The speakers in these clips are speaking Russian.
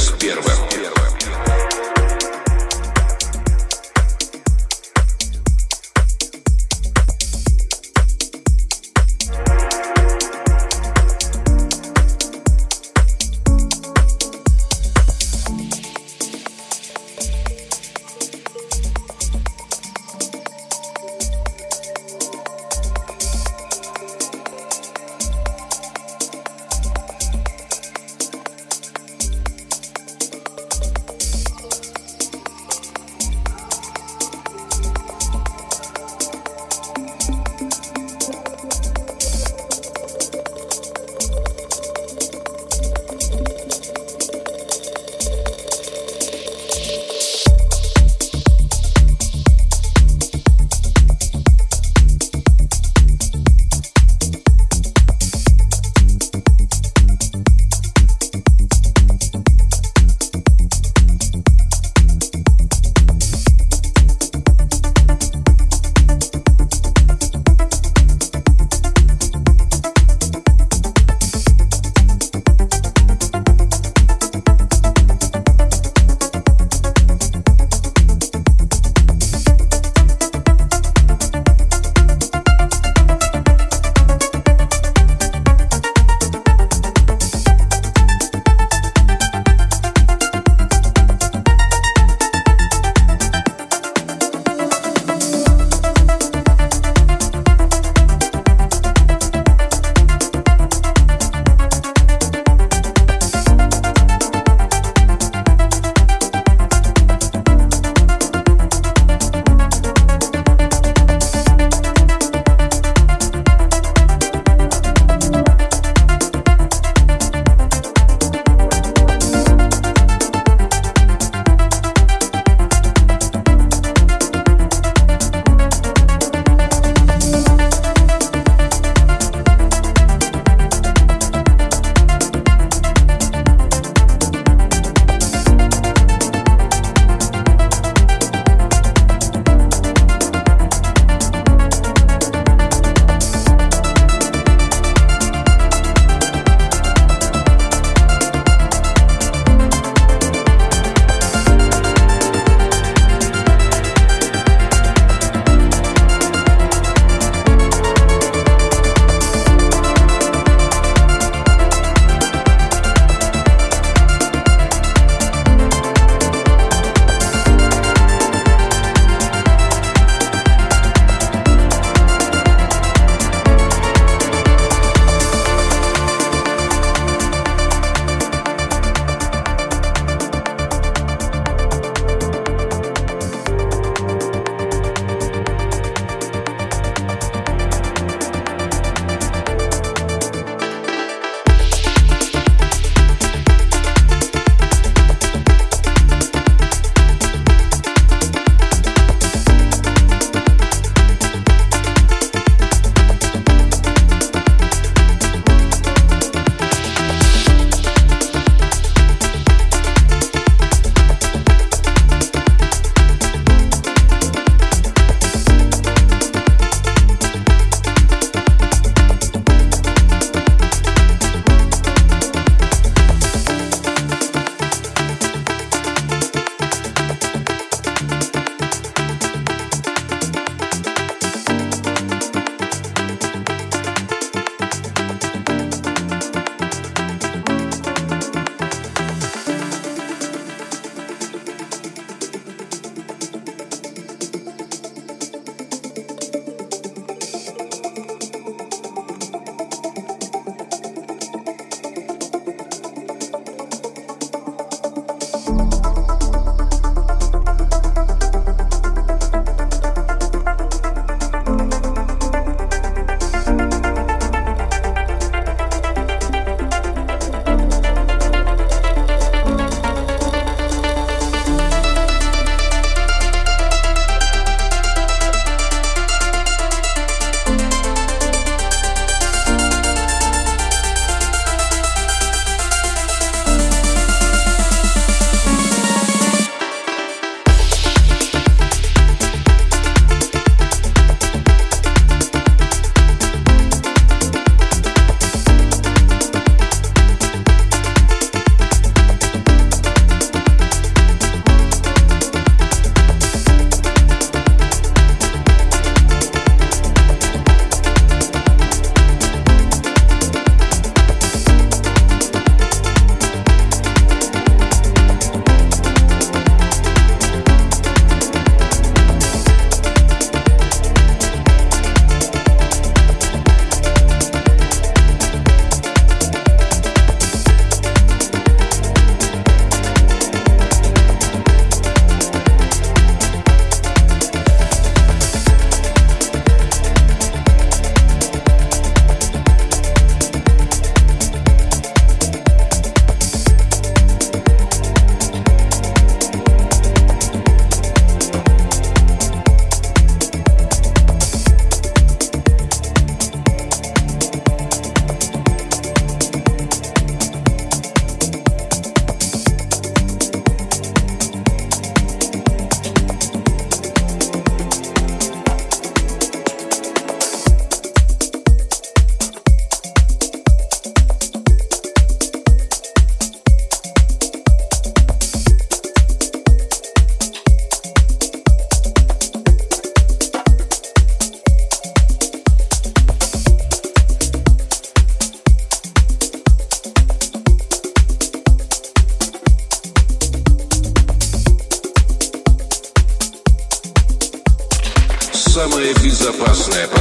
21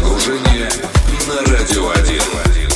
погружение на Радио 1.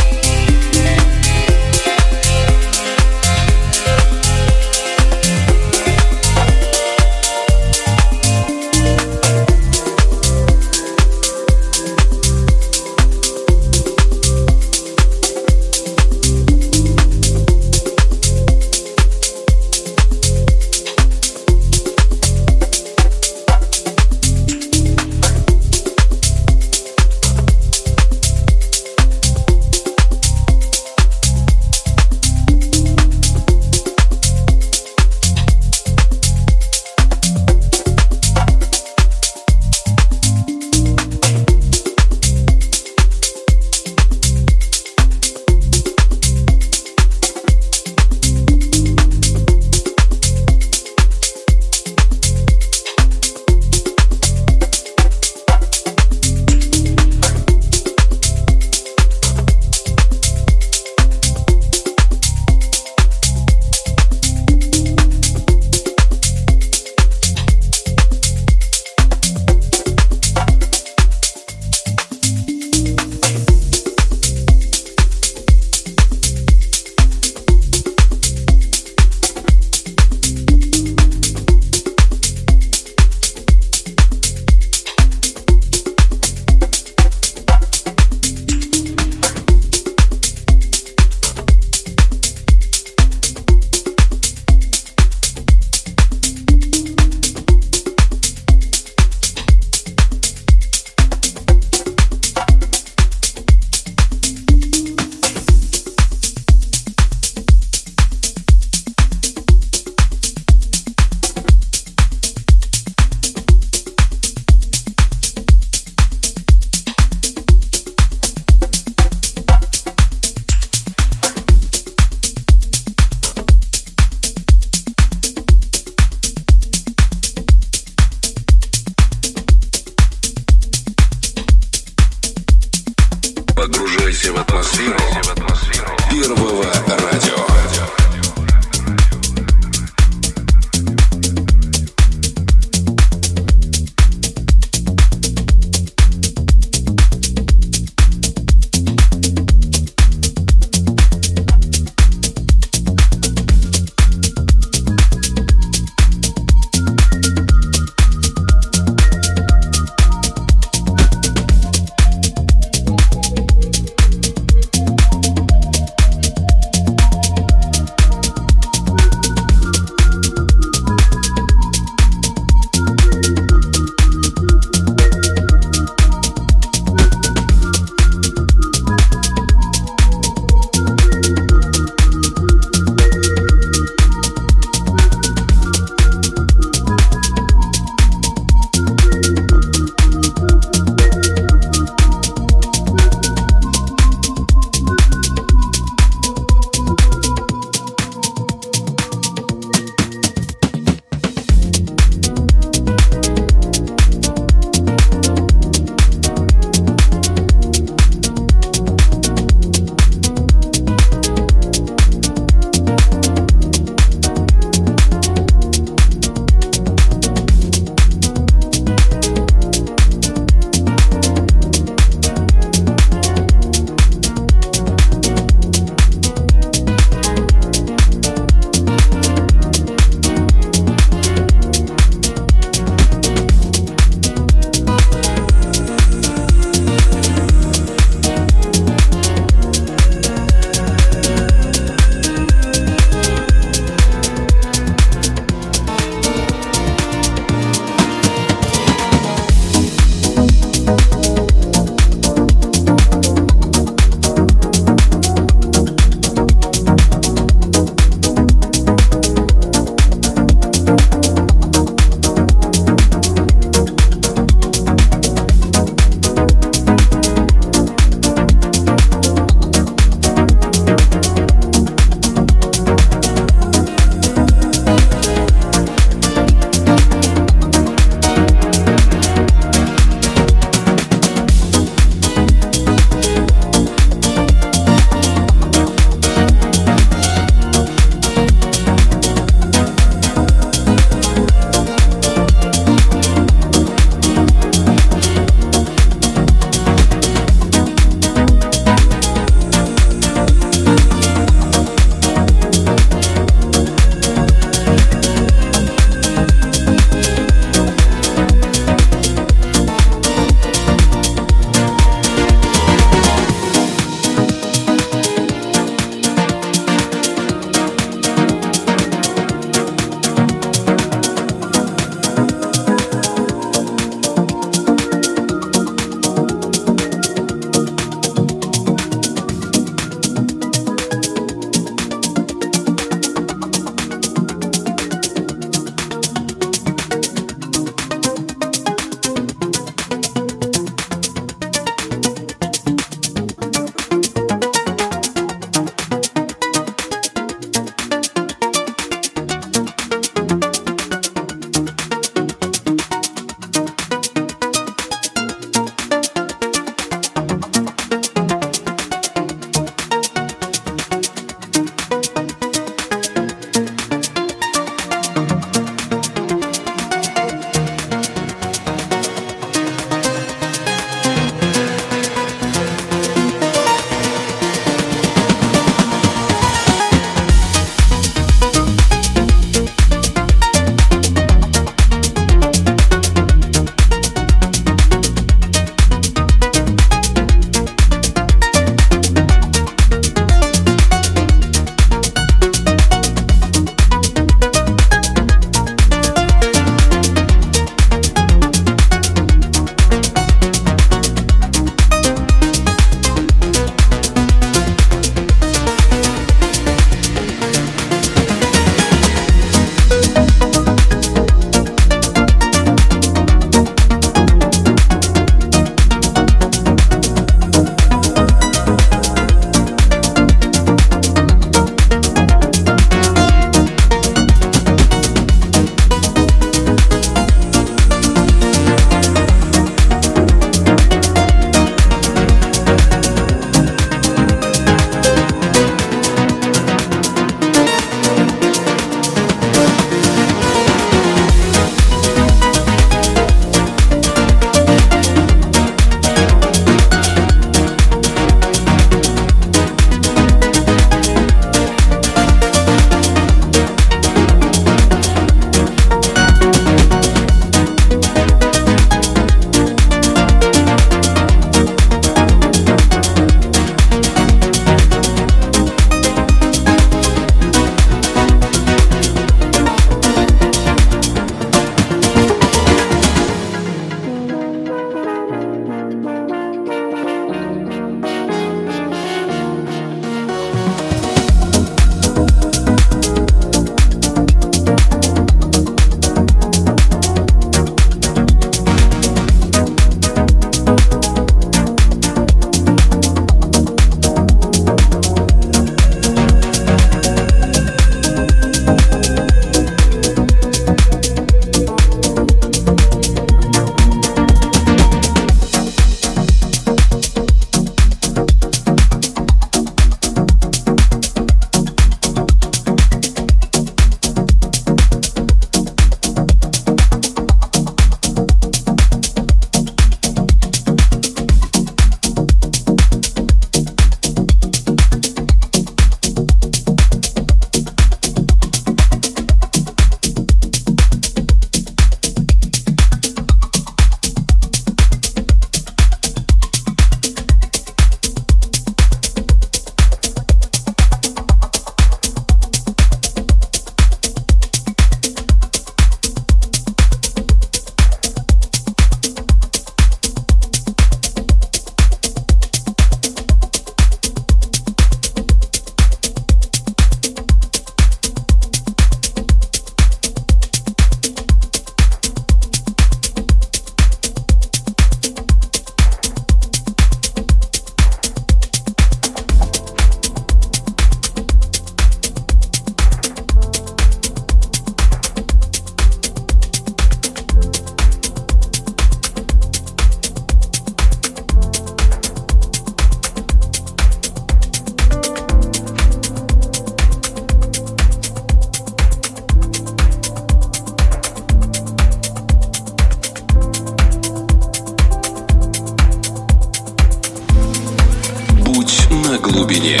на глубине.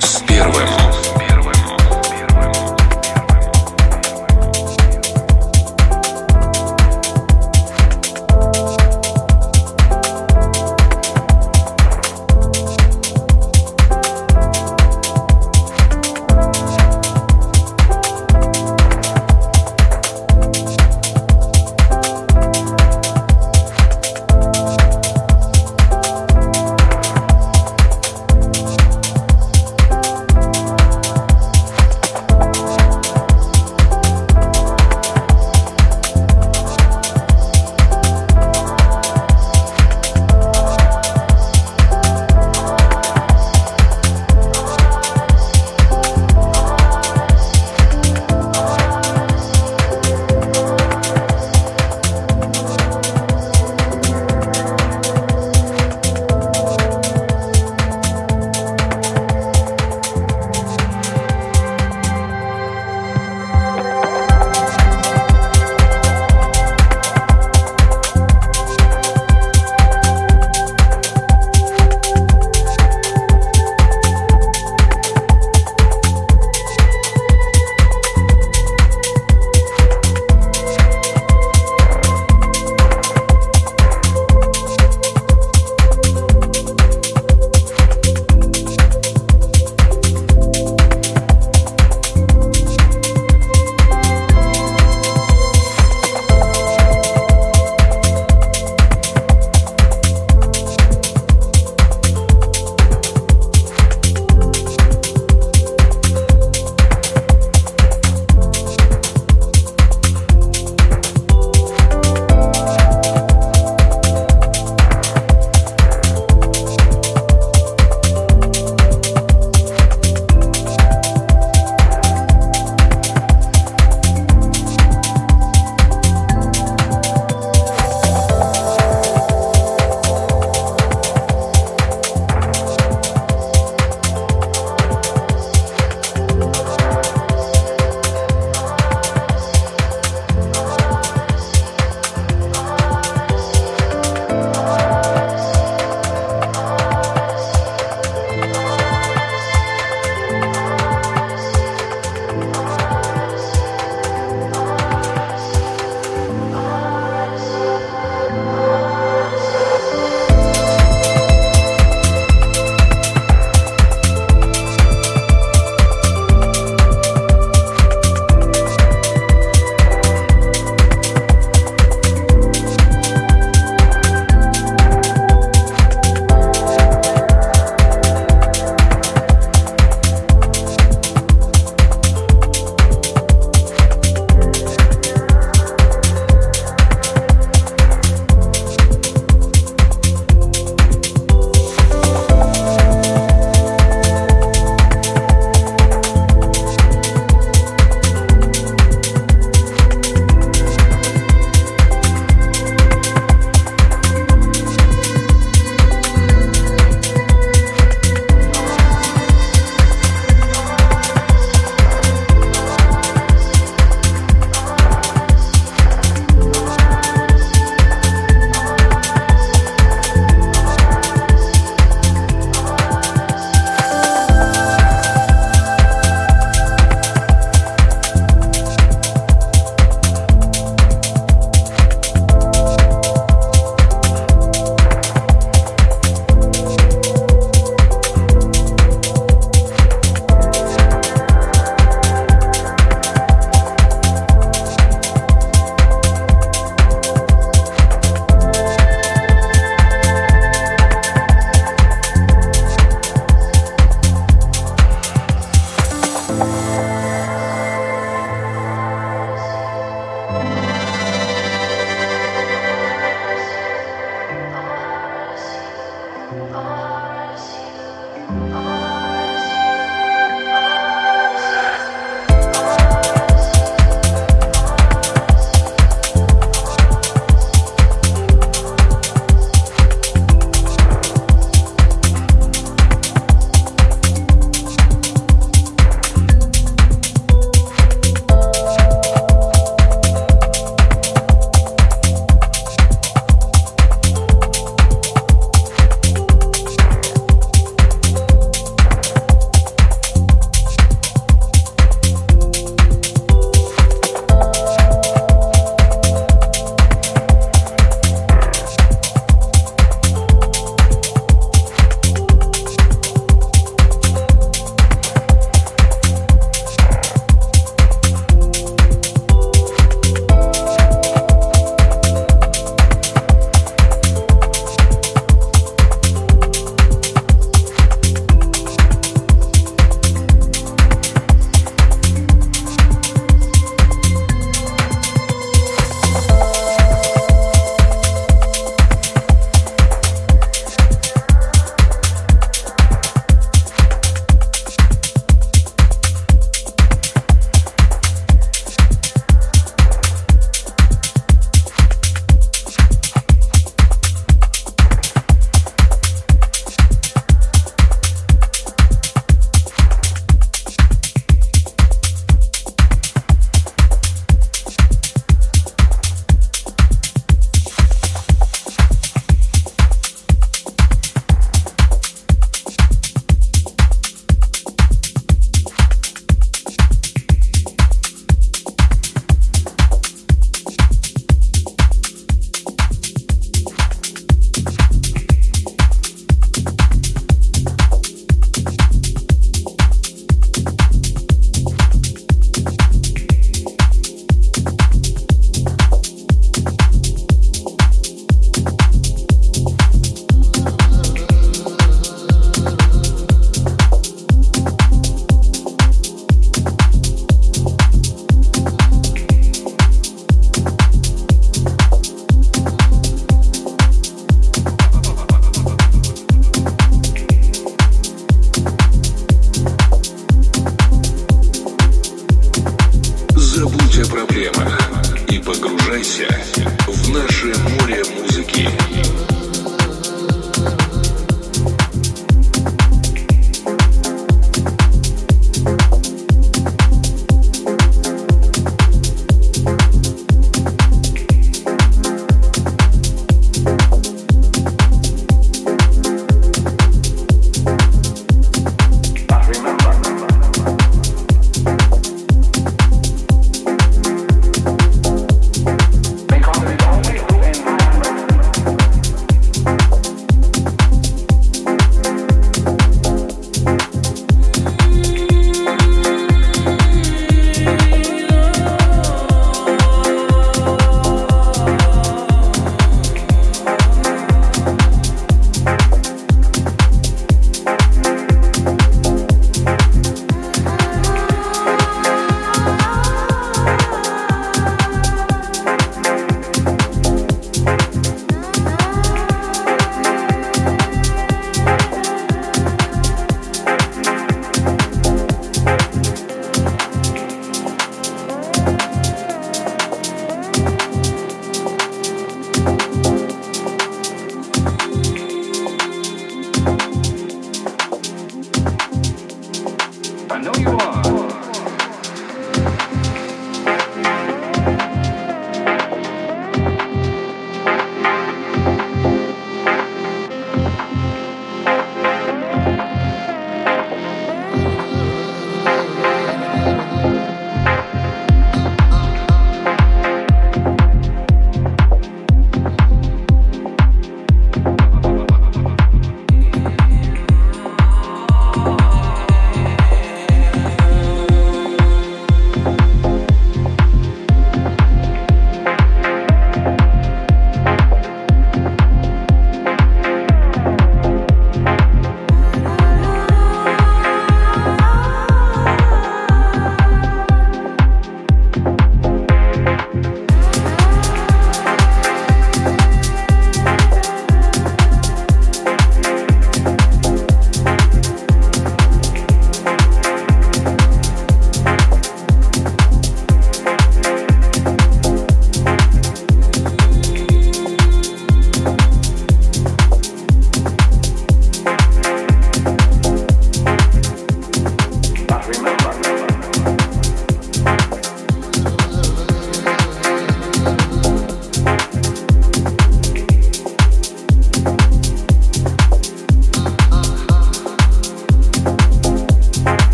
С первым.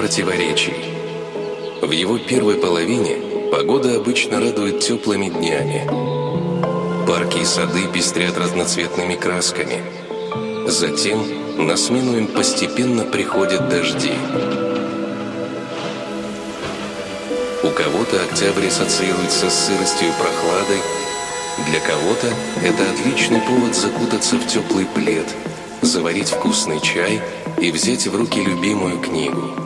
Противоречий. В его первой половине погода обычно радует теплыми днями. Парки и сады пестрят разноцветными красками. Затем на смену им постепенно приходят дожди. У кого-то октябрь ассоциируется с сыростью и прохладой, для кого-то это отличный повод закутаться в теплый плед, заварить вкусный чай и взять в руки любимую книгу.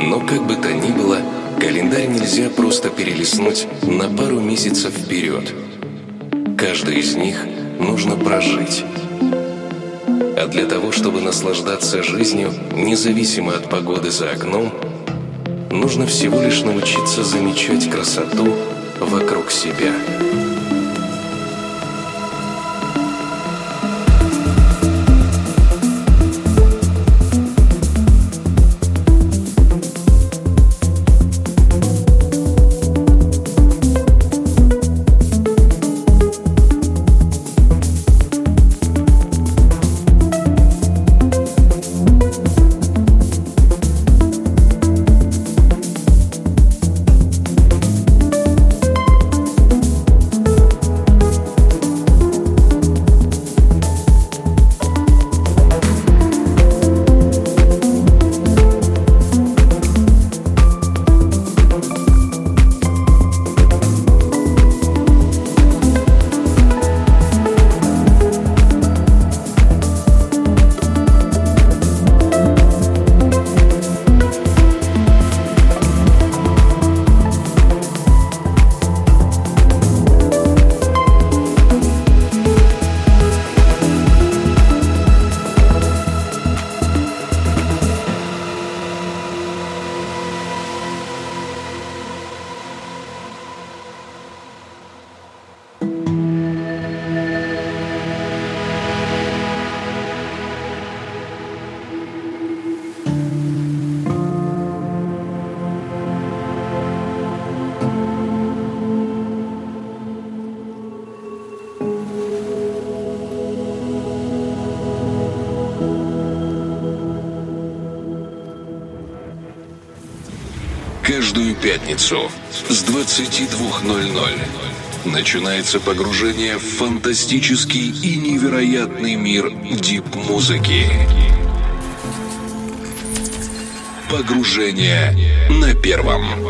Но как бы то ни было, календарь нельзя просто перелистнуть на пару месяцев вперед. Каждый из них нужно прожить. А для того, чтобы наслаждаться жизнью, независимо от погоды за окном, нужно всего лишь научиться замечать красоту вокруг себя. Начинается погружение в фантастический и невероятный мир дип-музыки. Погружение на первом.